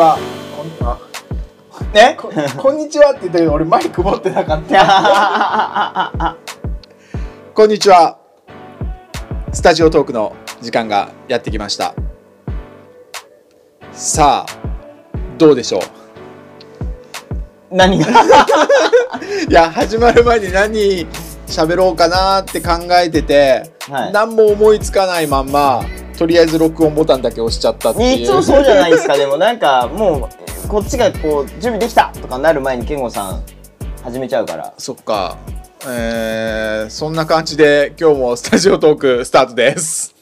は。こんあね？ここんにちはって言ったけど俺マイク持ってなかった こんにちは。スタジオトークの時間がやってきました。さあどうでしょう？何が？いや始まる前に何喋ろうかなって考えてて、はい。何も思いつかないまんまとりあえず録音ボタンだけ押しちゃったっていう。いつもそうじゃないですか。でもなんかもうこっちがこう準備できたとかなる前に健吾さん始めちゃうから。そっか。えー、そんな感じで今日もスタジオトークスタートです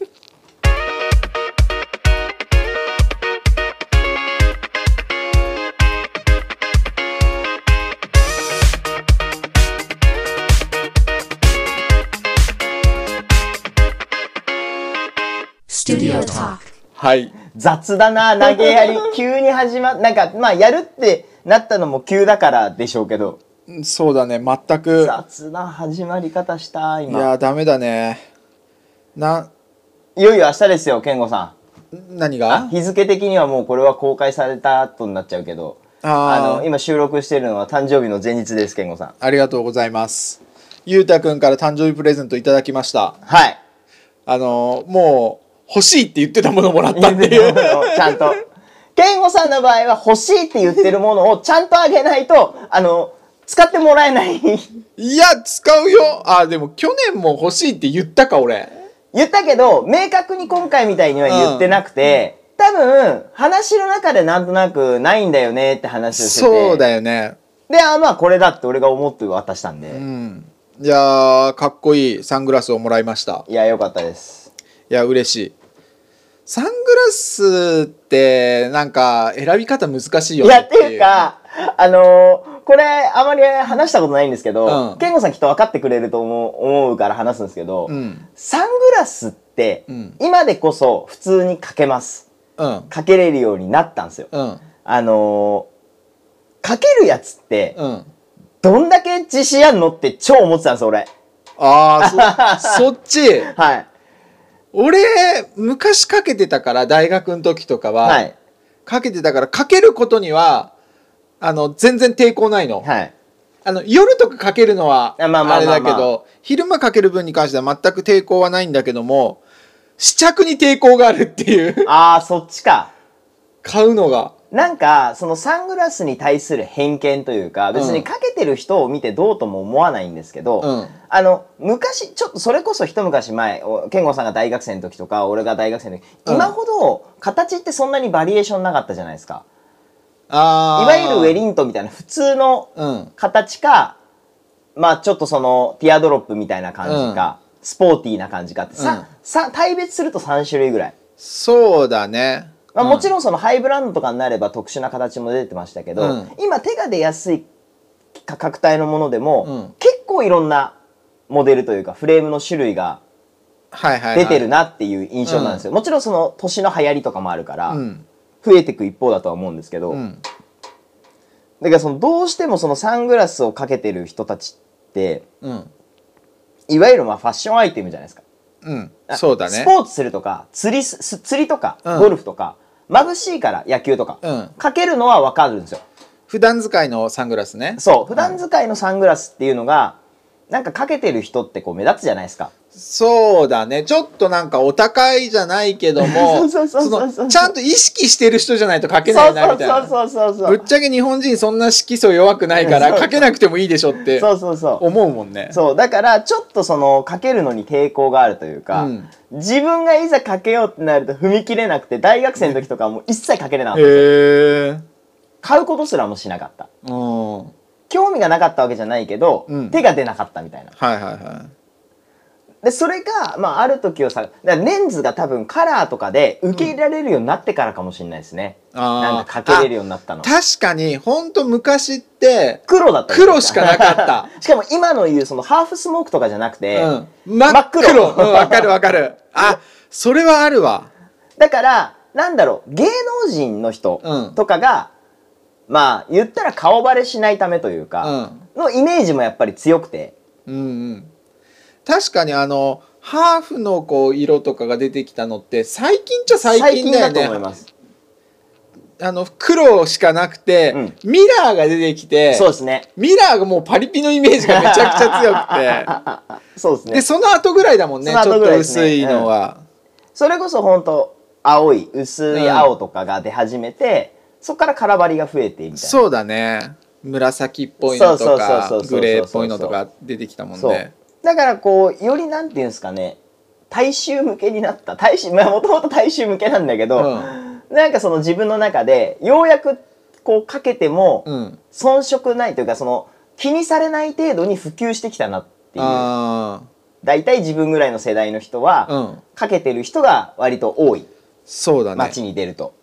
はい。雑だな投げやり。急に始まっなんかまあやるってなったのも急だからでしょうけど。そうだね。全く。雑な始まり方したい今やダメだね。ないよいよ明日ですよ健吾さん。あ何が？日付的にはもうこれは公開された後になっちゃうけど。あの今収録しているのは誕生日の前日です健吾さん。ありがとうございます。ゆうたくんから誕生日プレゼントいただきました。はい。あのもう欲しいって言ってたものもらったっていうちゃんと。健吾さんの場合は欲しいって言ってるものをちゃんとあげないと、あの、使ってもらえない。いや使うよあでも去年も欲しいって言ったか俺言ったけど、明確に今回みたいには言ってなくて、多分、話の中でなんとなくないんだよねって話をしてて。そうだよねで、あ、まあこれだって俺が思って渡したんで。うんいやーかっこいいサングラスをもらいましたいや、よかったです。いや嬉しいサングラスってなんか選び方難しいよねいや、っていうか、あのーこれ、あまり話したことないんですけど、うん健吾さんきっと分かってくれると思う思うから話すんですけど、うんサングラスって、うん今でこそ普通にかけます。うんかけれるようになったんですよ。うんあのーかけるやつって、うんどんだけ自信あんのって超思ってたんですよ、俺。ああそそっち はい。俺昔かけてたから大学の時とかは、はい。かけてたからかけることにはあの全然抵抗ないの,、はい。あの夜とかかけるのはあれだけど昼間かける分に関しては全く抵抗はないんだけども試着に抵抗があるっていうああ、そっちか。買うのがなんか、そのサングラスに対する偏見というか、別にかけてる人を見てどうとも思わないんですけど、うん。あの、昔、ちょっとそれこそ一昔前、お健吾さんが大学生の時とか、俺が大学生の時、うん。今ほど形ってそんなにバリエーションなかったじゃないですか。あー。いわゆるウェリントンみたいな普通のうん。形か、まあちょっとそのティアドロップみたいな感じか、スポーティーな感じかって、さうん。さ大別すると3種類ぐらい。そうだねまあ、うん。もちろんそのハイブランドとかになれば特殊な形も出てましたけど、うん。今手が出やすい価格帯のものでも、うん。結構いろんなモデルというかフレームの種類が出てるなっていう印象なんですよ、もちろんその年の流行りとかもあるから、うん。増えていく一方だとは思うんですけど、うん。だからそのどうしてもそのサングラスをかけてる人たちってうん。いわゆるまあファッションアイテムじゃないですか。うん。あそうだね。スポーツするとか釣り釣りとかうん。ゴルフとか、眩しいから野球とか、うん。かけるのは分かるんですよ。普段使いのサングラスね。そう。普段使いのサングラスっていうのがなんかかけてる人ってこう目立つじゃないですか。そうだね。ちょっとなんかお高いじゃないけどもちゃんと意識してる人じゃないと書けないなみたいな。そうそうそうそうぶっちゃけ日本人そんな色素弱くないから書けなくてもいいでしょってそうそうそう。思うもんね。そう。だからちょっとそのかけるのに抵抗があるというか、うん。自分がいざかけようってなると踏み切れなくて大学生の時とかはもう一切かけれなかった買うことすらもしなかった。うん。はい興味がなかったわけじゃないけど、うん。手が出なかったみたいな。はいはでそれが、まあ、ある時をさだからレンズが多分カラーとかで受け入れられるようになってからかもしれないですね、あー。なんかかけれるようになったの。い確かにほんと昔って黒だった黒しかなかった。しかも今の言うそのハーフスモークとかじゃなくて、うん。真っ黒。真っ黒。うんわかるわかる。あそれはあるわ。だからなんだろう芸能人の人うんとかが、まあ言ったら顔バレしないためというか、のイメージもやっぱり強くて。うんうん。確かにあのハーフのこう色とかが出てきたのって最近っちゃ最近だよだと思いねます。あの黒しかなくて、うん。ミラーが出てきてそうですね。ミラーがもうパリピのイメージが めちゃくちゃ強くて。そうですね。でその後ぐらいだもんねそのちょっと薄いのは、それこそ本当青い薄い青とかが出始めて、そこから空張りが増えてみたいな。そうだね。紫っぽいのとかグレーっぽいのとか出てきたもんね。だからこうよりなんていうんですかね。大衆向けになった。大衆まあもともと大衆向けなんだけど、なんかその自分の中でようやくこうかけてもうん、うん、遜色ないというかその気にされない程度に普及してきたなっていう。あ大体自分ぐらいの世代の人は、あうん。かけてる人が割と多い。そうだね。街に出ると、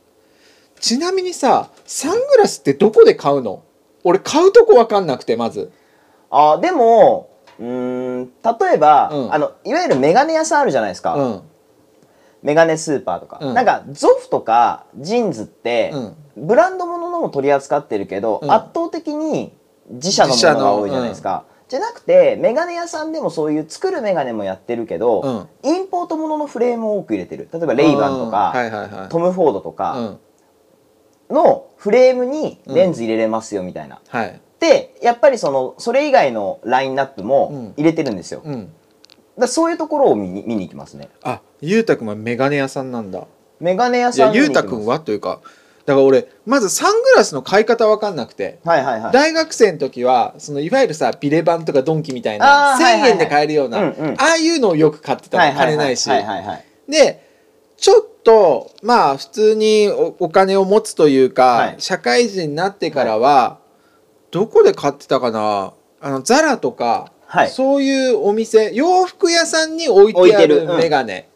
ちなみにさサングラスってどこで買うの？俺買うとこわかんなくてまず。あでもうーん例えば、うん。あのいわゆるメガネ屋さんあるじゃないですか、うん。メガネスーパーとか、うん。なんかゾフとかジーンズって、ブランド物のも取り扱ってるけど、うん。圧倒的に自社のものが多いじゃないですか、じゃなくてメガネ屋さんでもそういう作るメガネもやってるけど、インポートもののフレームを多く入れてる。例えばレイバンとか、うん。はいはいはい。トム・フォードとうかんのフレームにレンズ入れれますよみたいな、はい。でやっぱりそのそれ以外のラインナップも入れてるんですよ、だかうん。らそういうところを見に見に行きますね。あゆうたくんはメガネ屋さんなんだ。メガネ屋いさんゆうたくんはというかだから俺まずサングラスの買い方わかんなくてはいはいはい。大学生の時はそのいわゆるさビレバンとかドンキみたいな1,000あーはいはいはい。円で買えるようなうんうん。ああいうのをよく買ってたの。金ないし。はいはいはい。でちょっとまあ普通におお金を持つというか、はい。社会人になってからは、どこで買ってたかな？あのザラとか、はい。そういうお店洋服屋さんに置いてあるメガネ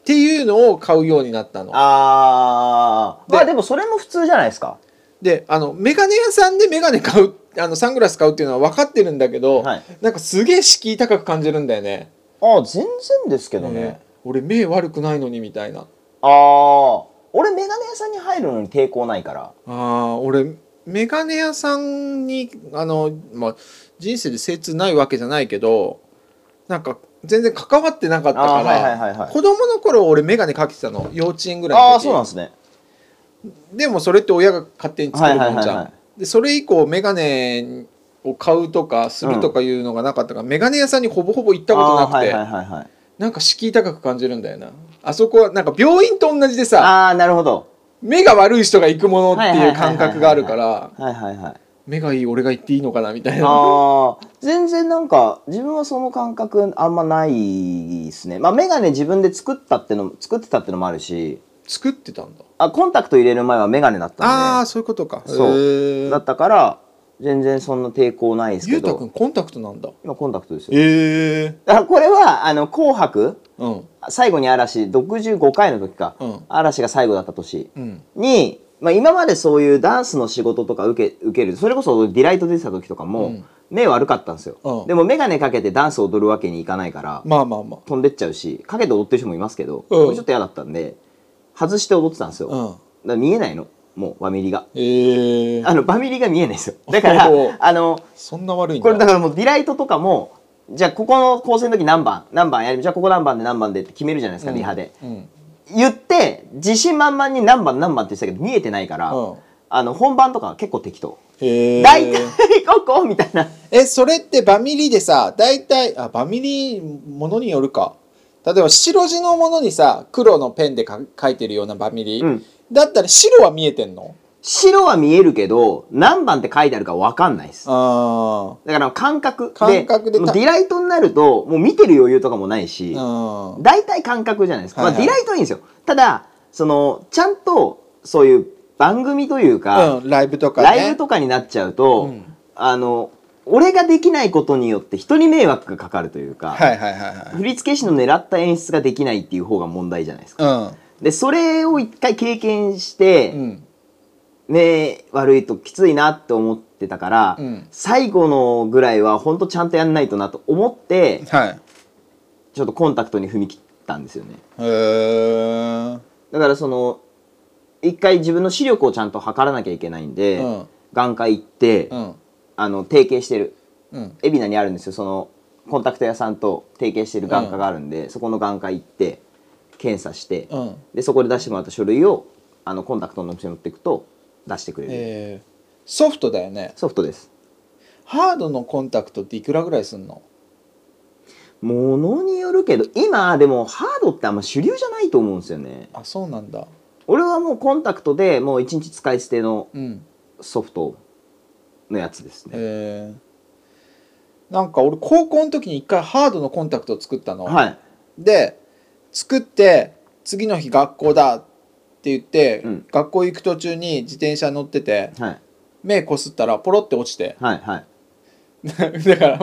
っていうのを買うようになったの。であー。まあでもそれも普通じゃないですか。であのメガネ屋さんでメガネ買うあのサングラス買うっていうのは分かってるんだけど、はい。なんかすげえ敷居高く感じるんだよね。ああ全然ですけどね、ね俺目悪くないのにみたいな。ああ俺メガネ屋さんに入るのに抵抗ないから。ああ俺メガネ屋さんにあの、まあ、人生で精通ないわけじゃないけどなんか全然関わってなかったから、はいはいはいはい。子供の頃俺メガネかけてたの。幼稚園ぐらいああの時そうなんですね。でもそれって親が勝手に作るもんじゃん、はいはいはいはでそれ以降メガネを買うとかするとかいうのがなかったから、メガネ屋さんにほぼほぼ行ったことなくて、はいはいはいはいなんか敷居高く感じるんだよな。あそこはなんか病院と同じでさああなるほど。目が悪い人が行くものっていう感覚があるからはいはいはい。目がいい俺が行っていいのかなみたいな。ああ全然なんか自分はその感覚あんまないですね。まあメガネ自分で作ったっての作ってたってのもあるし。作ってたんだ。あコンタクト入れる前はメガネだったんああそういうことか。そう。だったから全然そんな抵抗ないですゆうたくんコンタクトなんだ。今コンタクトですよ。へえ。だからこれはあの紅白？うん。最後に嵐65回の時か、うん。嵐が最後だった年。うん。に、まあ、今までそういうダンスの仕事とか受け受ける。それこそディライト出てた時とかも、うん。目悪かったんですよ、うん。でも眼鏡かけてダンス踊るわけにいかないから、まあまあまあ。飛んでっちゃうしかけて踊ってる人もいますけど、うん。これちょっと嫌だったんで外して踊ってたんですよ、だかうんら見えないのもうバミリが。へえあのバミリが見えないですよ。だからあのそんな悪いこれだからもうディライトとかもじゃあここの構成の時何番何番やるじゃあここ何番で何番でって決めるじゃないですか、リハで。うん。言って自信満々に何番何番って言ってたけど見えてないから、うん。あの本番とか結構適当。大体ここみたいな。えそれってバミリでさ大体あバミリものによるか。例えば白地のものにさ黒のペンでか書いてるようなバミリ、うんだったら白は見えてんの？白は見えるけど何番って書いてあるか分かんないです。あだから感覚。で感覚でディライトになるともう見てる余裕とかもないし大体感覚じゃないですか、はいはい。まあ、ディライトはいいんですよ。ただそのちゃんとそういう番組というか、うん、ライブとかね。ライブとかになっちゃうと、うん。あの俺ができないことによって人に迷惑がかかるというか、はいはいはいはい振付師の狙った演出ができないっていう方が問題じゃないですか。うんでそれを一回経験して、うん。目悪いときついなって思ってたから、うん。最後のぐらいは本当ちゃんとやんないとなと思ってはい。ちょっとコンタクトに踏み切ったんですよね。だからその一回自分の視力をちゃんと測らなきゃいけないんで、うん。眼科行って、うん。あの提携してる。うん。海老名にあるんですよ。そのコンタクト屋さんと提携してる眼科があるんで、そこの眼科行って検査して、うん。でそこで出してもらった書類をあのコンタクトのお店に持っていくと出してくれる、えーソフトだよね。ソフトです。ハードのコンタクトっていくらぐらいすんの？ものによるけど今でもハードってあんま主流じゃないと思うんですよね。あそうなんだ。俺はもうコンタクトでもう1日使い捨てのうん。ソフトのやつですね。えーなんか俺高校の時に一回ハードのコンタクトを作ったの、はい。で作って次の日学校だって言って、うん。学校行く途中に自転車乗っててはい。目こすったらポロって落ちて。はいはい。だから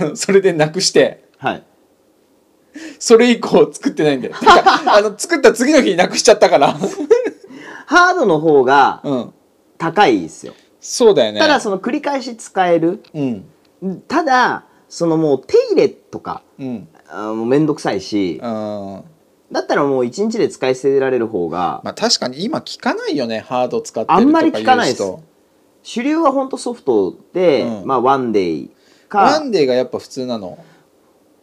あのそれでなくして。はい。それ以降作ってないんだよ。てか あの作った次の日になくしちゃったから。ハードの方がうん。高いですよ、そうだよね。ただその繰り返し使える。うん。ただそのもう手入れとかうんあーもうめんどくさいしうん。だったらもう一日で使い捨てられる方がまあ確かに今聞かないよねハード使ってるあんまりとか聞かないです。主流はほんとソフトで、うん。まあワンデイワかンデーがやっぱ普通なの？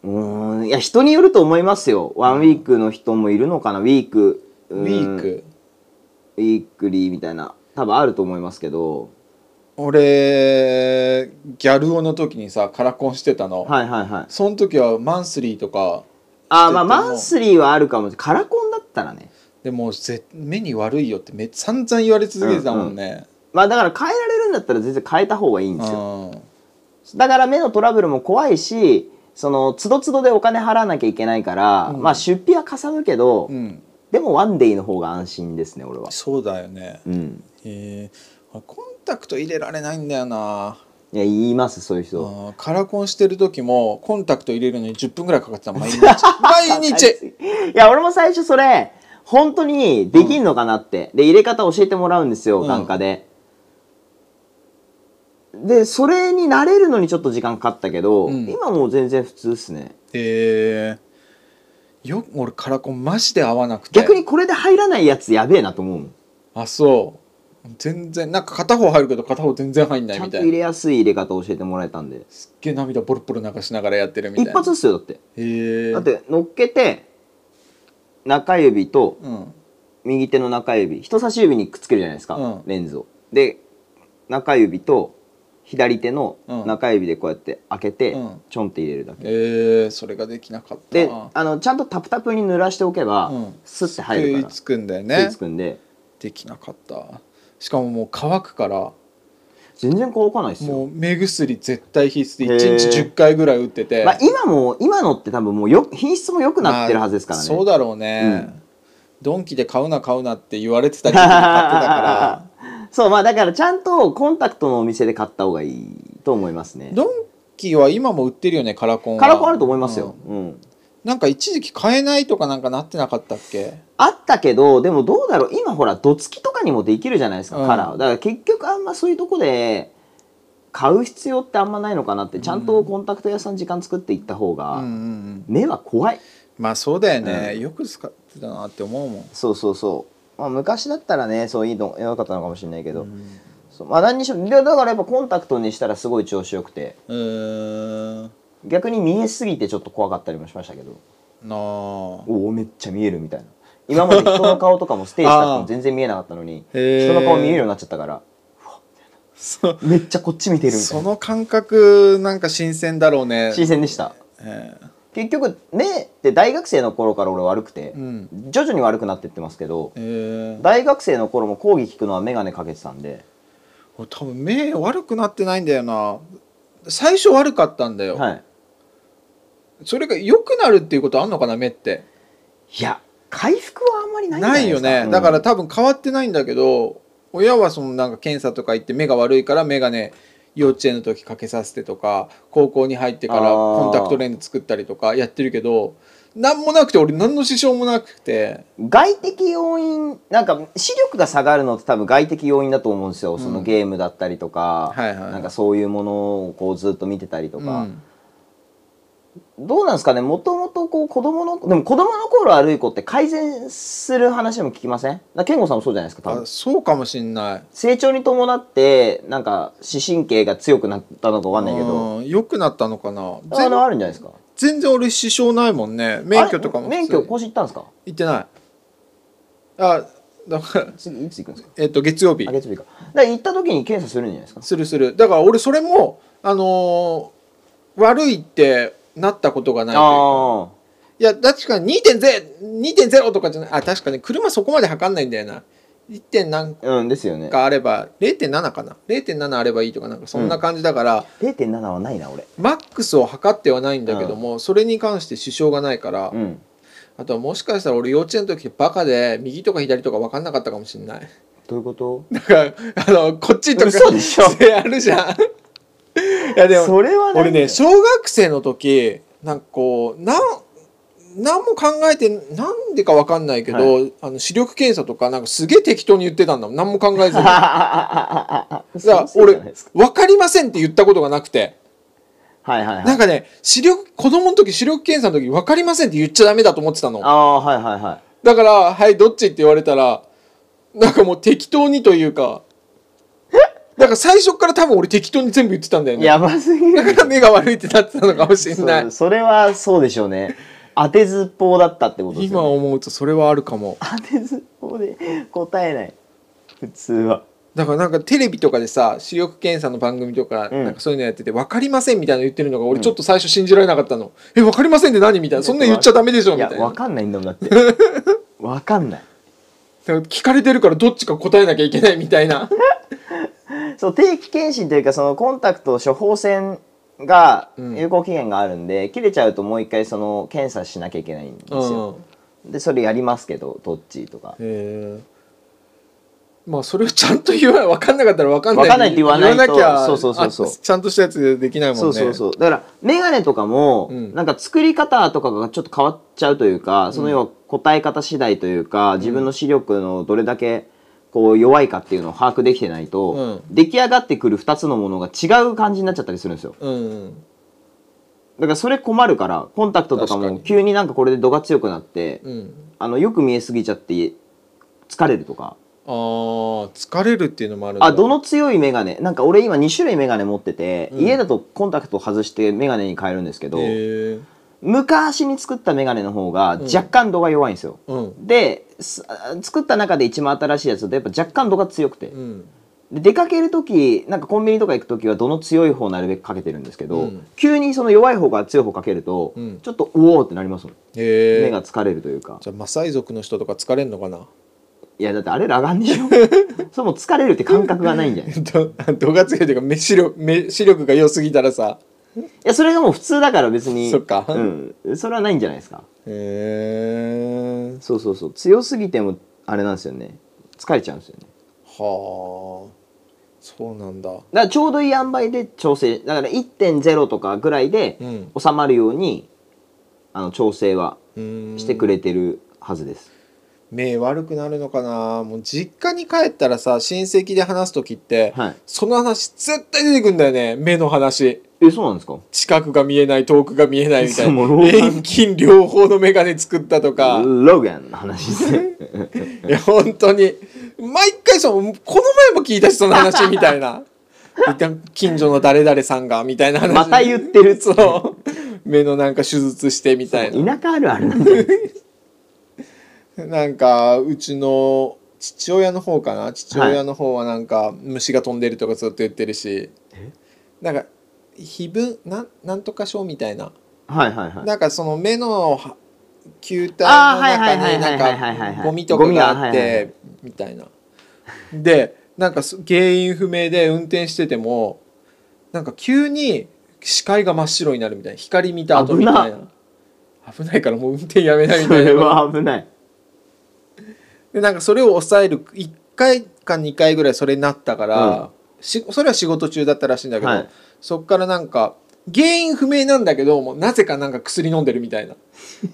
うーんいや人によると思いますよ。ワンウィークの人もいるのかな？ウィーク。ウウィーク。ウィークリーみたいな。多分あると思いますけど俺ギャル男の時にさカラコンしてたの、はいはいはい。その時はマンスリーとかあーまあマンスリーはあるかもカラコンだったらね。でもぜ目に悪いよってめ散々言われ続けてたもんね、まあだから変えられるんだったら全然変えた方がいいんですよ。うん。だから目のトラブルも怖いしその都度都度でお金払わなきゃいけないから、うん。まあ出費はかさむけど、うん。でもワンデイの方が安心ですね俺は。そうだよね。うん。へえコンタクト入れられないんだよな。いや言いますそういう人。カラコンしてる時もコンタクト入れるのに10分ぐらいかかってた毎日。毎日いや俺も最初それ本当にできんのかなって、で入れ方教えてもらうんですようん。眼科で、でそれに慣れるのにちょっと時間かかったけど、うん。今もう全然普通ですね。へえよ俺カラコンマジで合わなくて。逆にこれで入らないやつやべえなと思うもん。あそう全然なんか片方入るけど片方全然入んなちゃんいみたいな。と入れやすい入れ方教えてもらえたんで。すっげえ涙ボロボロ流しながらやってるみたいな。一発っすよだって。へえ。だって乗っけて中指とうん。右手の中指人差し指にくっつけるじゃないですか、うん。レンズを。で中指と左手のうん。中指でこうやって開けて、うん。ちょんって入れるだけ。えー、それができなかった。であのちゃんとタプタプに濡らしておけば、うん。スッて入るから。つくんだよね。つくんで。できなかったしかももう乾くから全然乾かないですよ。もう目薬絶対必須でへー。1日10回ぐらい打ってて、まあ、今も今のって多分もうよ品質も良くなってるはずですからね、まあそうだろうね、うん。ドンキで買うな買うなって言われてた時期に買ってたから。そうまあだからちゃんとコンタクトのお店で買った方がいいと思いますね。ドンキは今も売ってるよねカラコンは。カラコンあると思いますよ、うん。うんなんか一時期買えないとかなんかなってなかったっけ？あったけどでもどうだろう。今ほらどつきとかにもできるじゃないですか、うん。カラーだから結局あんまそういうとこで買う必要ってあんまないのかなって。ちゃんとコンタクト屋さん時間作っていった方が、目は怖い。まあそうだよね、うん。よく使ってたなって思うもん。そうそうそう、まあ、昔だったらねそういいの良かったのかもしれないけど、そう。まあ何にしろでだからやっぱコンタクトにしたらすごい調子よくて。うーん逆に見えすぎてちょっと怖かったりもしましたけど。なあ。おおめっちゃ見えるみたいな。今まで人の顔とかもステージ立っても全然見えなかったのに人の顔見えるようになっちゃったからそめっちゃこっち見てるみたいな。その感覚なんか新鮮だろうね。新鮮でした。え結局目って大学生の頃から俺悪くてえ、うん。徐々に悪くなってってますけどええ大学生の頃も講義聞くのは眼鏡かけてたんで。俺多分目悪くなってないんだよな。最初悪かったんだよ、はいそれが良くなるっていうことあんのかな目って。いや回復はあんまりないなないよね、うん。だから多分変わってないんだけど親はそのなんか検査とか行って目が悪いから眼鏡幼稚園の時かけさせてとか高校に入ってからコンタクトレンズ作ったりとかやってるけど何もなくて俺何の支障もなくて。外的要因なんか視力が下がるのって多分外的要因だと思うんですよ、そのゲームだったりとか、はいはいはい。なんかそういうものをこうずっと見てたりとか、うんどうなんですかね？もともとこう子供のでも子供の頃悪い子って改善する話も聞きません？な健吾さんもそうじゃないですか多分。あそうかもしんない。成長に伴ってなんか視神経が強くなったのかわかんないけど。うん良くなったのかな？あ全のあるんじゃないですか？全然俺支障ないもんね。免許とかも免許更新行ったんですか？行ってない。あだから 次いつ行くんですか？えっと月曜日。あ月曜日か。だ行った時に検査するんじゃないですか？するする。だから俺それもあのー悪いってなったことがないというか。あいや確かに2.0 2.0とかじゃない。あ確かに。車そこまで測んないんだよな。1. 点何あうんですよね。かあれば。0.7かな。0.7あればいいとかなんかそんな感じだから、0.7はないな俺。マックスを測ってはないんだけども、それに関して支障がないから、うん。あとはもしかしたら俺幼稚園の時バカで右とか左とか分かんなかったかもしれない。どういうこと？だからあのこっちとか嘘で あるじゃんいやでもそれは俺ね小学生の時なんかこうなん何も考えてなんでか分かんないけど、はあの視力検査とかなんかすげえ適当に言ってたんだもん。何も考えずに。だか。俺分かりませんって言ったことがなくて。はいはいはい。なんかね視力子供の時視力検査の時分かりませんって言っちゃダメだと思ってたの。ああはいはいはい。だから「はいどっち?」って言われたらなんかもう適当にというかだから最初から多分俺適当に全部言ってたんだよね。やばすぎる。だから目が悪いってなってたのかもしれない。そう それはそうでしょうね。当てずっぽうだったってことです今よね。思うとそれはあるかも。当てずっぽうで答えない。普通は。だからなんかテレビとかでさ視力検査の番組とかうん。なんかそういうのやってて分かりませんみたいなの言ってるのが俺ちょっと最初信じられなかったの、え分かりませんって何みたいな。そんな言っちゃダメでしょみたいな。わかんないんだもんだって。わかんない。だから聞かれてるからどっちか答えなきゃいけないみたいな そう定期検診というかそのコンタクト処方箋がうん。有効期限があるんで、切れちゃうともう一回その検査しなきゃいけないんですよ、でそれやりますけどトッチーとか。まあそれをちゃんと言わ分かんなかったら分かんない。分かんないって言わないとなきゃそうそうそうそう。あちゃんとしたやつできないもんね。そうそうそう。だから眼鏡とかも、うん。なんか作り方とかがちょっと変わっちゃうというかその要は答え方次第というか、自分の視力のどれだけこう弱いかっていうのを把握できてないと、うん。出来上がってくる2つのものが違う感じになっちゃったりするんですよ。うん。だからそれ困るからコンタクトとかも急になんかこれで度が強くなって、うん。あのよく見えすぎちゃって疲れるとか。あー疲れるっていうのもあるあどの強い眼鏡なんか俺今2種類眼鏡持ってて、うん。家だとコンタクト外して眼鏡に変えるんですけど、昔に作った眼鏡の方がん若干度が弱いんですよ、うん。です作った中で一番新しいやつだとやっぱ若干度が強くて、うん。で出かける時なんかコンビニとか行く時は度の強い方なるべくかけてるんですけど、うん。急にその弱い方が強い方かけると、うん。ちょっとうおーってなりますもん。目が疲れるというか。じゃあマサイ族の人とか疲れんのかな？いやだってあれ裸眼でしょ それもう疲れるって感覚がないんじゃない？度が強いというか目視力目視力が良すぎたらさやそれがもう普通だから別に。そっか。うん、それはないんじゃないですか。へえそうそうそう。強すぎてもあれなんですよね。疲れちゃうんですよね。はあ。そうなんだ。だからちょうどいい塩梅で調整。だから1.0とかぐらいでうん。収まるようにあの調整はうん。してくれてるはずです、目悪くなるのかな。もう実家に帰ったらさ親戚で話す時って、はい。その話絶対出てくんだよね。目の話えそうなんですか？近くが見えない遠くが見えないみたいな。遠近両方の眼鏡作ったとか。ローガンの話。ですねいや本当に毎回そうこの前も聞いたしその話みたいな。近所の誰々さんがみたいな話。また言ってるそう。目のなんか手術してみたいな。田舎あるあるなんでなんかうちの父親の方かな？父親の方はなんか虫が飛んでるとかずっと言ってるし。なんか非分なんなんとか症みたいな。はいはいはい。なんかその目のは球体の中になんかゴミとかがあって。みたいな。でなんかそ原因不明で運転しててもなんか急に視界が真っ白になるみたいな。光見た後みたいな。危ないからもう運転やめないみそたいな。れは危ない。でなんかそれを抑える1回か2回ぐらいそれになったから、しそれは仕事中だったらしいんだけど、はいそっからなんか原因不明なんだけどもうなぜかなんか薬飲んでるみたいな。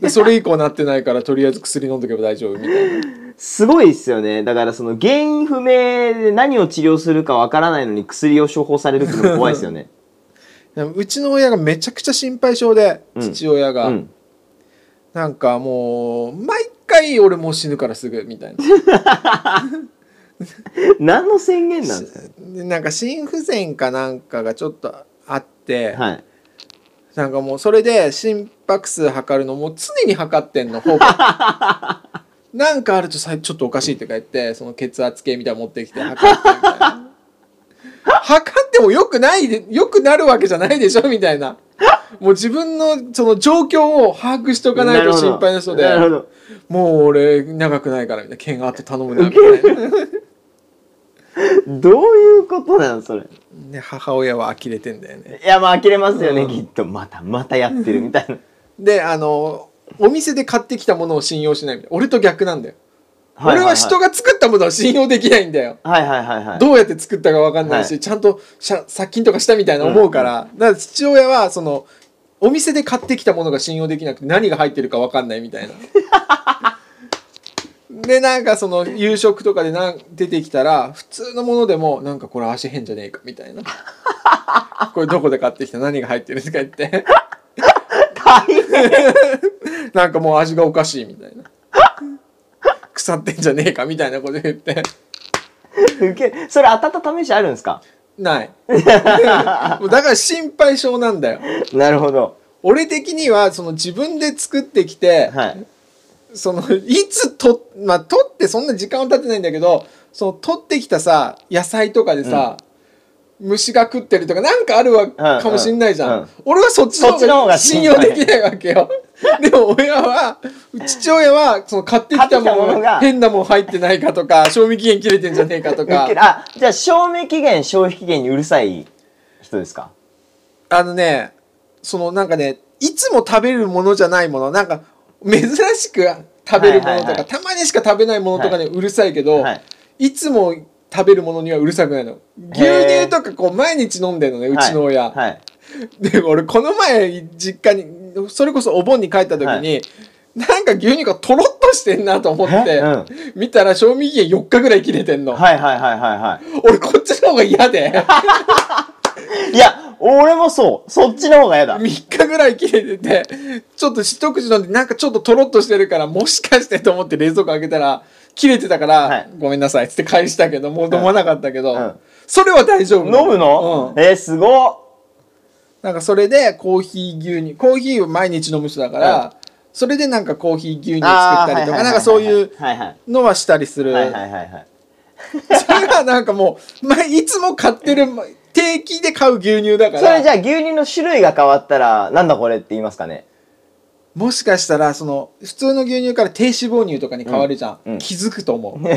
でそれ以降なってないからとりあえず薬飲んどけば大丈夫みたいな。すごいですよね。だからその原因不明で何を治療するかわからないのに薬を処方されるってのも怖いですよね。うちの親がめちゃくちゃ心配性で、うん。父親が、うん。なんかもう毎回俺もう死ぬからすぐみたいな 何の宣言なんですか？でなんか心不全かなんかがちょっとあって、はい。なんかもうそれで心拍数測るのも常に測ってんのほぼ。なんかあるとさちょっとおかしいとか言ってその血圧計みたいなの持ってきて測ってみたいな。測ってもよくないでよくなるわけじゃないでしょみたいな。もう自分のその状況を把握しておかないと心配な人でもう俺長くないからみたいな。剣があって頼むなみたいな どういうことなのそれ？で母親は呆れてんだよね。いやまあ呆れますよね、うん。きっと。またまたやってるみたいな。であのお店で買ってきたものを信用しないみたいな。俺と逆なんだよ、はいはいはい。俺は人が作ったものは信用できないんだよ。はいはいはいはい。どうやって作ったか分かんないし、はい。ちゃんと殺菌とかしたみたいな思うから、だから父親はそのお店で買ってきたものが信用できなくて何が入ってるか分かんないみたいな。でなんかその夕食とかでなん出てきたら普通のものでもなんかこれ足変じゃねえかみたいな。これどこで買ってきた？何が入ってるとか言って大変。なんかもう味がおかしいみたいな。腐ってんじゃねえかみたいなこと言って。ウケるそれ当たった試しあるんですか？ない。もうだから心配性なんだよ。なるほど。俺的にはその自分で作ってきて、はいそのいつとまあ取ってそんな時間は経ってないんだけどその取ってきたさ野菜とかでさ、虫が食ってるとかなんかあるわ、かもしんないじゃん、うん。俺はそっちの方が信用できないわけよ。でも親は父親はその買ってきたもののが変なもん入ってないかとか賞味期限切れてんじゃねえかとか。る。あじゃあ賞味期限消費期限にうるさい人ですか？あのねそのなんかねいつも食べるものじゃないものなんか珍しく食べるものとか、はいはいはい。たまにしか食べないものとかにうるさいけど、はい。いつも食べるものにはうるさくないの。牛乳とかこう毎日飲んでるのねうちの親、はい。で俺この前実家にそれこそお盆に帰った時に、はなんか牛乳がとろっとしてんなと思って、え？うん。見たら賞味期限4日ぐらい切れてんの、はいはいはいはいは俺こっちの方が嫌で いいや俺もそう。そっちの方が嫌だ。3日ぐらい切れててちょっと一口飲んでなんかちょっととろっとしてるからもしかしてと思って冷蔵庫開けたら切れてたから、はい。ごめんなさいっつって返したけどもう飲まなかったけど、うん。それは大丈夫飲むの、うん。えー、すごっ。なんかそれでコーヒー牛乳コーヒーを毎日飲む人だから、うん。それでなんかコーヒー牛乳作ったりとかなんかそういうのはしたりする、それがなんかもう、まあ、いつも買ってる定期で買う牛乳だから。それじゃあ牛乳の種類が変わったらなんだこれって言いますかね？もしかしたらその普通の牛乳から低脂肪乳とかに変わるじゃん、うんうん。気づくと思う。もう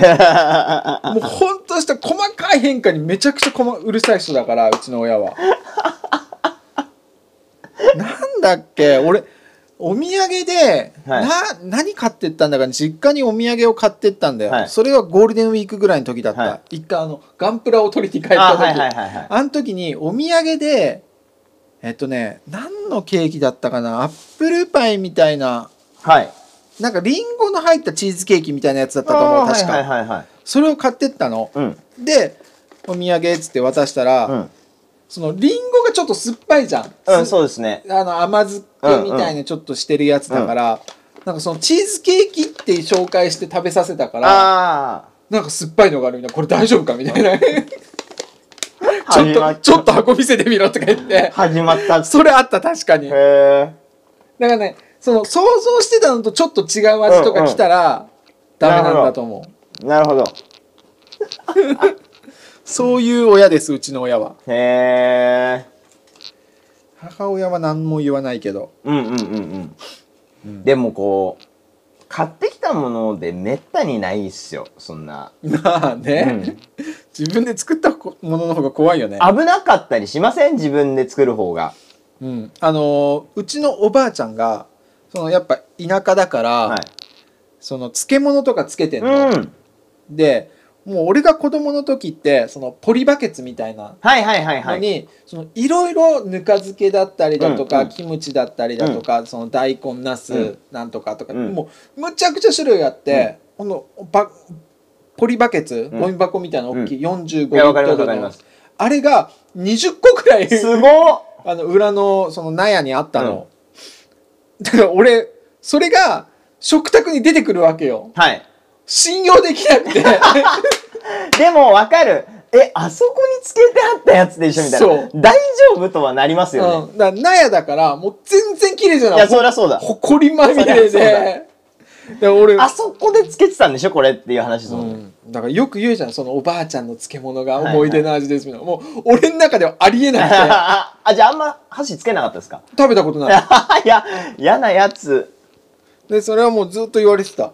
ほんとした細かい変化にめちゃくちゃこまうるさい人だからうちの親は。なんだっけ？俺お土産で、はい。な何買ってったんだか、実家にお土産を買ってったんだよ、はい。それはゴールデンウィークぐらいの時だった、は一回あのガンプラを取りに帰った時。あはいはいはい。はいあの時にお土産でえっとね何のケーキだったかな？アップルパイみたいなはい。なんかリンゴの入ったチーズケーキみたいなやつだったと思う確か、はいはいはいはい。それを買ってったの。うん。でお土産っつって渡したら、うん。そのリンゴがちょっと酸っぱいじゃん、うんすそうですね。あの甘酸っぱいみたいなちょっとしてるやつだから、なん。かそのチーズケーキって紹介して食べさせたからあなんか酸っぱいのがあるみたいなこれ大丈夫かみたいな。ちょっとちょっと箱見せてみろとか言って。あ始まった。それあった確かに。だからねその想像してたのとちょっと違う味とか来たら、ダメなんだと思う。なるほど。そういう親ですうちの親は。へえ母親は何も言わないけど。うんうんうんうん。でもこう買ってきたものでめったにないっすよそんな。まあね、自分で作ったこものの方が怖いよね。危なかったりしません？自分で作る方が。うん、あのーうちのおばあちゃんがそのやっぱ田舎だから、はい。その漬物とかつけてんの、うん。でもう俺が子供の時ってそのポリバケツみたいなはいはいはいはい。のに、そのいろいろぬか漬けだったりだとか、うんうん。キムチだったりだとか、その大根ナス、うん。なんとかとか、うん。もうむちゃくちゃ種類あって、このばポリバケツ、うん。ゴミ箱みたいな大きい、45リットルのあれが20個くらいすごっ。あの裏のその納屋にあったの、だから俺それが食卓に出てくるわけよ。はい。信用できなくて でもわかる。えあそこにつけてあったやつでしょみたいな。そう。大丈夫とはなりますよね、うん、だから納屋だからもう全然綺麗じゃない。いやそりゃそうだ。ほこりまみれそりゃそうだ。でら俺あそこでつけてたんでしょこれっていう話ですうもんね、ん、だからよく言うじゃん。そのおばあちゃんの漬物が思い出の味ですみたいな、もう俺の中ではありえなくて。あじゃああんま箸つけなかったですか？食べたことない。いや嫌なやつ。でそれはもうずっと言われてた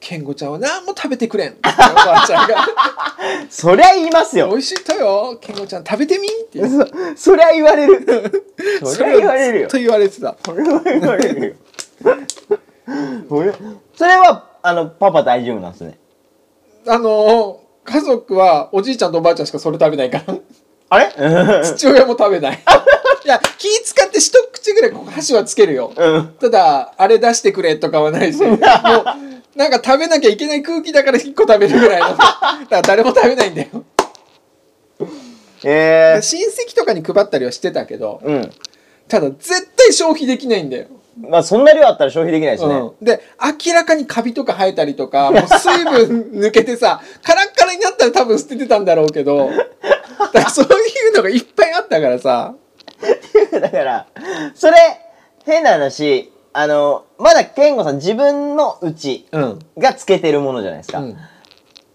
健吾ちゃんは何も食べてくれんおばあちゃんが。そりゃ言います美よ味しいとよ。健吾ちゃん食べてみって言う。そそりゃ言われる。そりゃ言われるよ。ずっと言われてた。それは言われるよ。それそれはあのパパ大丈夫なんですね。あの家族はおじいちゃんとおばあちゃんしかそれ食べないから。あれ？父親も食べない。いや気使って一口ぐらいここ箸はつけるよ。うん。ただあれ出してくれとかはないし。もうなんか食べなきゃいけない空気だから1個食べるぐらいの。だから誰も食べないんだよ。え親戚とかに配ったりはしてたけどー、うん。ただ絶対消費できないんだよ、まあそんな量あったら消費できないですね、うん、で明らかにカビとか生えたりとかもう水分抜けてさ カラッカラになったら多分捨ててたんだろうけど だからそういうのがいっぱいあったからさ。だからそれ変な話あのまだ健吾さん自分のうちうん。がつけてるものじゃないですか、うん。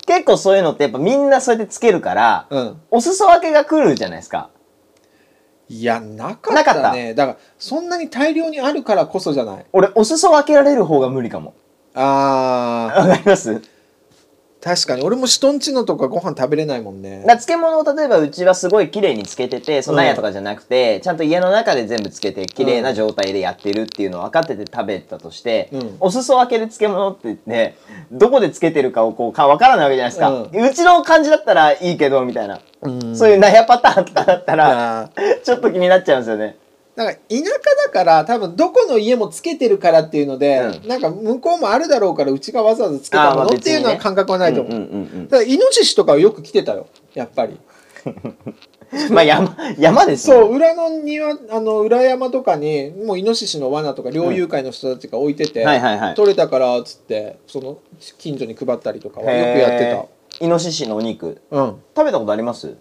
結構そういうのってやっぱみんなそうやってつけるから、うん。お裾分けが来るじゃないですか。いやなかなかった？ねだからそんなに大量にあるからこそじゃない？俺お裾分けられる方が無理かも。あー。わかります？確かに。俺も人んちのとかご飯食べれないもんね。だ漬物を例えばうちはすごい綺麗につけててそのなん。やとかじゃなくて、ちゃんと家の中で全部つけて綺麗な状態でやってるっていうのを分かってて食べたとして、うん。お裾分けで漬物ってねどこでつけてるかをこうか分からないわけじゃないですか、ううちの感じだったらいいけどみたいな、うん。そういう納屋パターンとかだったら ちょっと気になっちゃうんですよねなんか田舎だから多分どこの家もつけてるからっていうので、うん。なんか向こうもあるだろうからうちがわざわざつけたものっていうのは感覚はないと思う、うんうん。だからイノシシとかはよく来てたよやっぱり。う んまあ山山ですそよう裏の庭あの裏山とかにもうイノシシの罠とか猟友会の人たちが置いてて、はいはいはい。取れたからっつってその近所に配ったりとかはよくやってへー。イノシシのお肉。たうん。食べたことあります？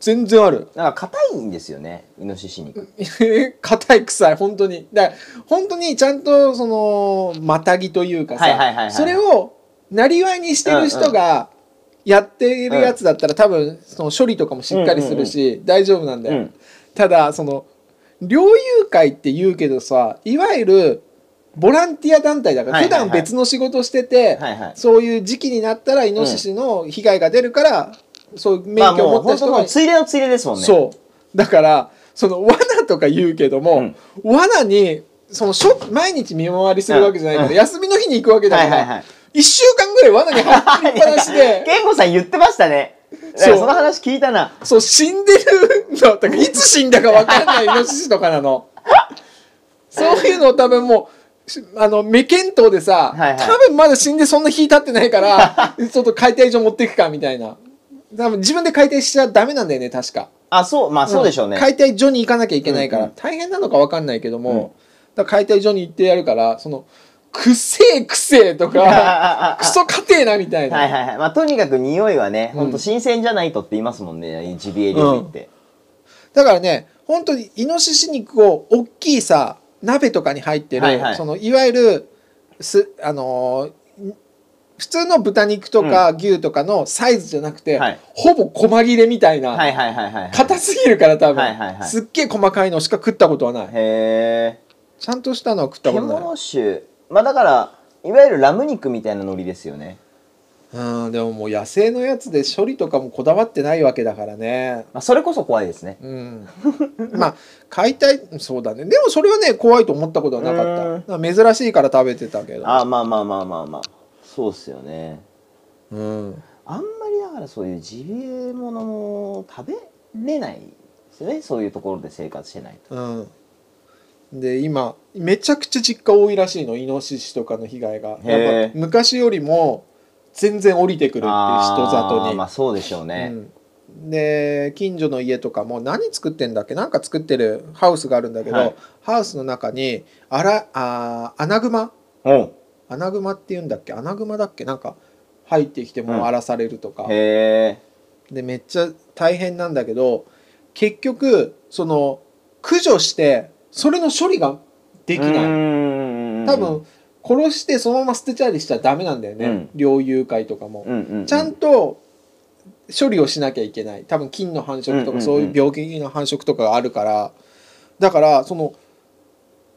全然ある。なんか硬いんですよねイノシシ肉。硬い臭い本当に。だから本当にちゃんとそのまたぎというかさ、それをなりわいにしてる人がやっているやつだったら、多分その処理とかもしっかりするし、大丈夫なんだよ、うん。ただその猟友会って言うけどさいわゆるボランティア団体だから、はいはいはい。普段別の仕事してて、はいはい。そういう時期になったらイノシシの被害が出るから、そういう免まあ許を持った人が、のついでのついでですもんね。そう。だからその罠とか言うけども、罠にそのしょ毎日見回りするわけじゃないから、うん。休みの日に行くわけだから、はいはいはい。1週間ぐらい罠に入りっぱなしで 健吾さん言ってましたね。そう。その話聞いたな。そう死んでるのだからいつ死んだか分かんないイノシシとかなの。そういうのを多分もうしあの目見当でさ、はいはい。多分まだ死んでそんな日経ってないから ちょっと解体所持っていくかみたいな多分自分で解体しちゃダメなんだよね確か。あそうまあそうでしょうね、解体所に行かなきゃいけないから、うんうん。大変なのか分かんないけども、うん。解体所に行ってやるからそのくせえくせえとか クソかてえなみたいな、はいはいはい。まあとにかく匂いはね、うん。ほんと新鮮じゃないとって言いますもんねジビエ料理って、だからね本当にイノシシ肉を大きいさ鍋とかに入ってる、はいはい。そのいわゆるすあのー普通の豚肉とか牛とかのサイズじゃなくて、はい。ほぼ細切れみたいな、はいはいはいはいはい。硬すぎるから多分、はいはいはい。すっげえ細かいのしか食ったことはない。へえちゃんとしたのは食ったことない。獣種まあだからいわゆるラム肉みたいな海苔ですよね。うんでももう野生のやつで処理とかもこだわってないわけだからね。まあそれこそ怖いですね。うん。まあ解体そうだね。でもそれはね怖いと思ったことはなかった。珍しいから食べてたけど。あまあまあまあまあまあそうっすよね。うん。あんまりだからそういうジビエものも食べれないですね。そういうところで生活してないと。うん。で今めちゃくちゃ実家多いらしいのイノシシとかの被害が。やっぱ昔よりも全然降りてくるって人里に。まあそうでしょうね、うん、で近所の家とかも何作ってんだっけ？なんか作ってるハウスがあるんだけど、はい。ハウスの中にあらあーアナグマうんアナグマって言うんだっけ？アナグマだっけ？なんか入ってきてもう荒らされるとか、へえでめっちゃ大変なんだけど結局その駆除してそれの処理ができない、多分殺してそのまま捨てちゃりしちゃダメなんだよね、うん。猟友会とかも、うんうんうん。ちゃんと処理をしなきゃいけない。多分菌の繁殖とうんうんうんかそういう病気の繁殖とかがあるから。だからその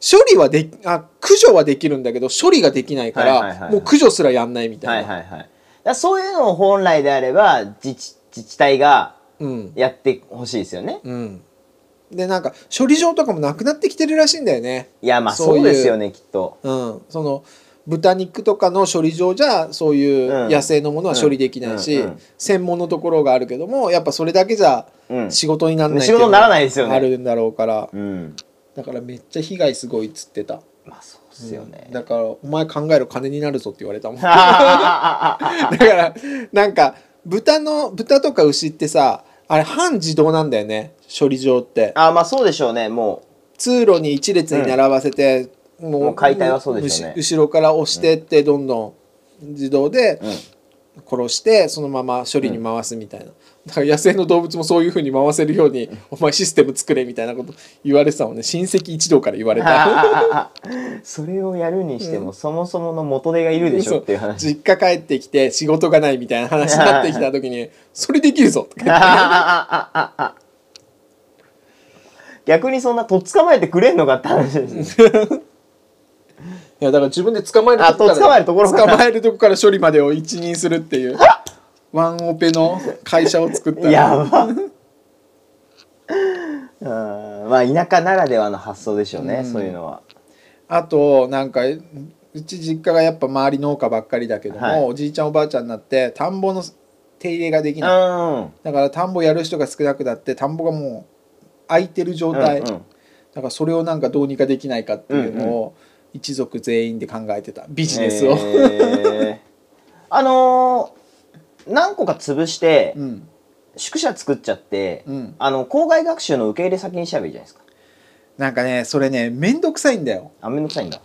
処理はであ駆除はできるんだけど処理ができないから、はいはいはいはい。もう駆除すらやんないみたいいはいはい。だからそういうのを本来であれば自治自治体がうん。やってほしいですよね。うん。でなんか処理場とかもなくなってきてるらしいんだよね。いやまあそういうそうですよねきっと。うん。その豚肉とかの処理場じゃそういう野生のものは処理できないし、うんうん。うん専門のところがあるけどもやっぱそれだけじゃうん。仕事にならない仕事にならないですよね。あるんだろうから。うんだからめっちゃ被害すごいっつってた、まあそうですよね、だからお前考えろ金になるぞって言われたもん。だからなんか豚の豚とか牛ってさあれ半自動なんだよね。処理場って。あまあそうでしょうね。も通路に一列に並ばせて、ももう解体はそうでしょうね。後ろから押してってどんどん自動でう、うん、殺してそのまま処理に回すみたいな、だから野生の動物もそういうふうに回せるようにお前システム作れみたいなこと言われてたもんね。親戚一同から言われた。それをやるにしても、そもそもの元手がいるでしょっていう話。実家帰ってきて仕事がないみたいな話になってきた時に「それできるぞ」逆にそんなとっ捕まえてくれんのかって話ですよ。い やだから自分で捕まえるあと捕まえるところから。捕まえるとこから処理までを一任するっていう。ワンオペの会社を作った。やば。うん。まあ田舎ならではの発想でしょうね、うん。そういうのは。あとなんかうち実家がやっぱ周り農家ばっかりだけども、はい。おじいちゃんおばあちゃんになって田んぼの手入れができうない、ん。だから田んぼやる人が少なくなって田んぼがもう空いてる状態、うんうん。だからそれをなんかどうにかできないかっていうのを一族全員で考えてた。ビジネスを、えー。あのー何個か潰してうん。宿舎作っちゃって、うん。あの校外学習の受け入れ先にしちゃえばいいじゃないですか。なんかねそれね面倒くさいんだよ。あめんどくさいんだ。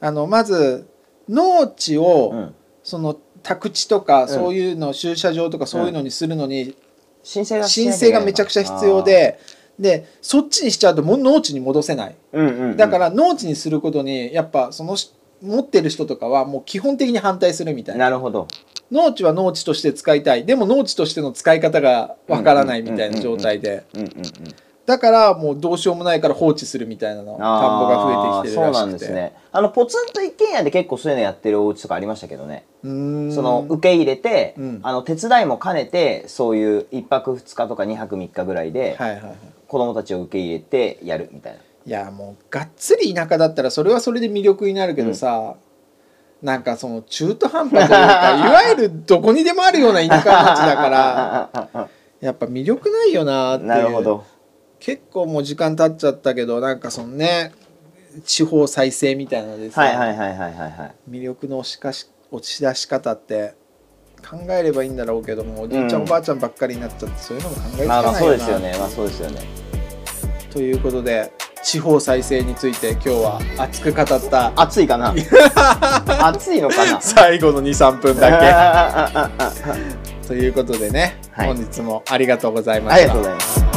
あのまず農地を、うん。その宅地とか、ん。そういうの駐車場とかそういうのにするのに、申請がし申請がめちゃくちゃ必要ででそっちにしちゃうともう農地に戻せない。うんうんうん。だから農地にすることにやっぱそのし持ってる人とかはもう基本的に反対するみたいな。なるほど。農地は農地として使いたい。でも農地としての使い方がわからないみたいな状態で。うんうんうんだからもうどうしようもないから放置するみたいなの田んぼが増えてきてるらしくて。そうなんですね。あのポツンと一軒家で結構そういうのやってるお家とかありましたけどね。その受け入れて、うん。あの手伝いも兼ねてそういう1泊2日とか2泊3日ぐらいではいはいはい。子供たちを受け入れてやるみたいな。いやもうがっつり田舎だったらそれはそれで魅力になるけどさ、なんかその中途半端というかいわゆるどこにでもあるような田舎町だから やっぱ魅力ないよなっていう。なるほど結構もう時間経っちゃったけどなんかそのね地方再生みたいなのでさ、はいはいはいはいはいはい。魅力の押しかし押し出し方って考えればいいんだろうけどもおじいちゃん、うんおばあちゃんばっかりになっちゃってそういうのも考えつかないよな、まあまあそうですよね。まあそうですよね。ということで地方再生について今日は熱く語った。暑いかな？暑いのかな？最後の23分だけ。ということでね、はい。本日もありがとうございまありしたがとうございます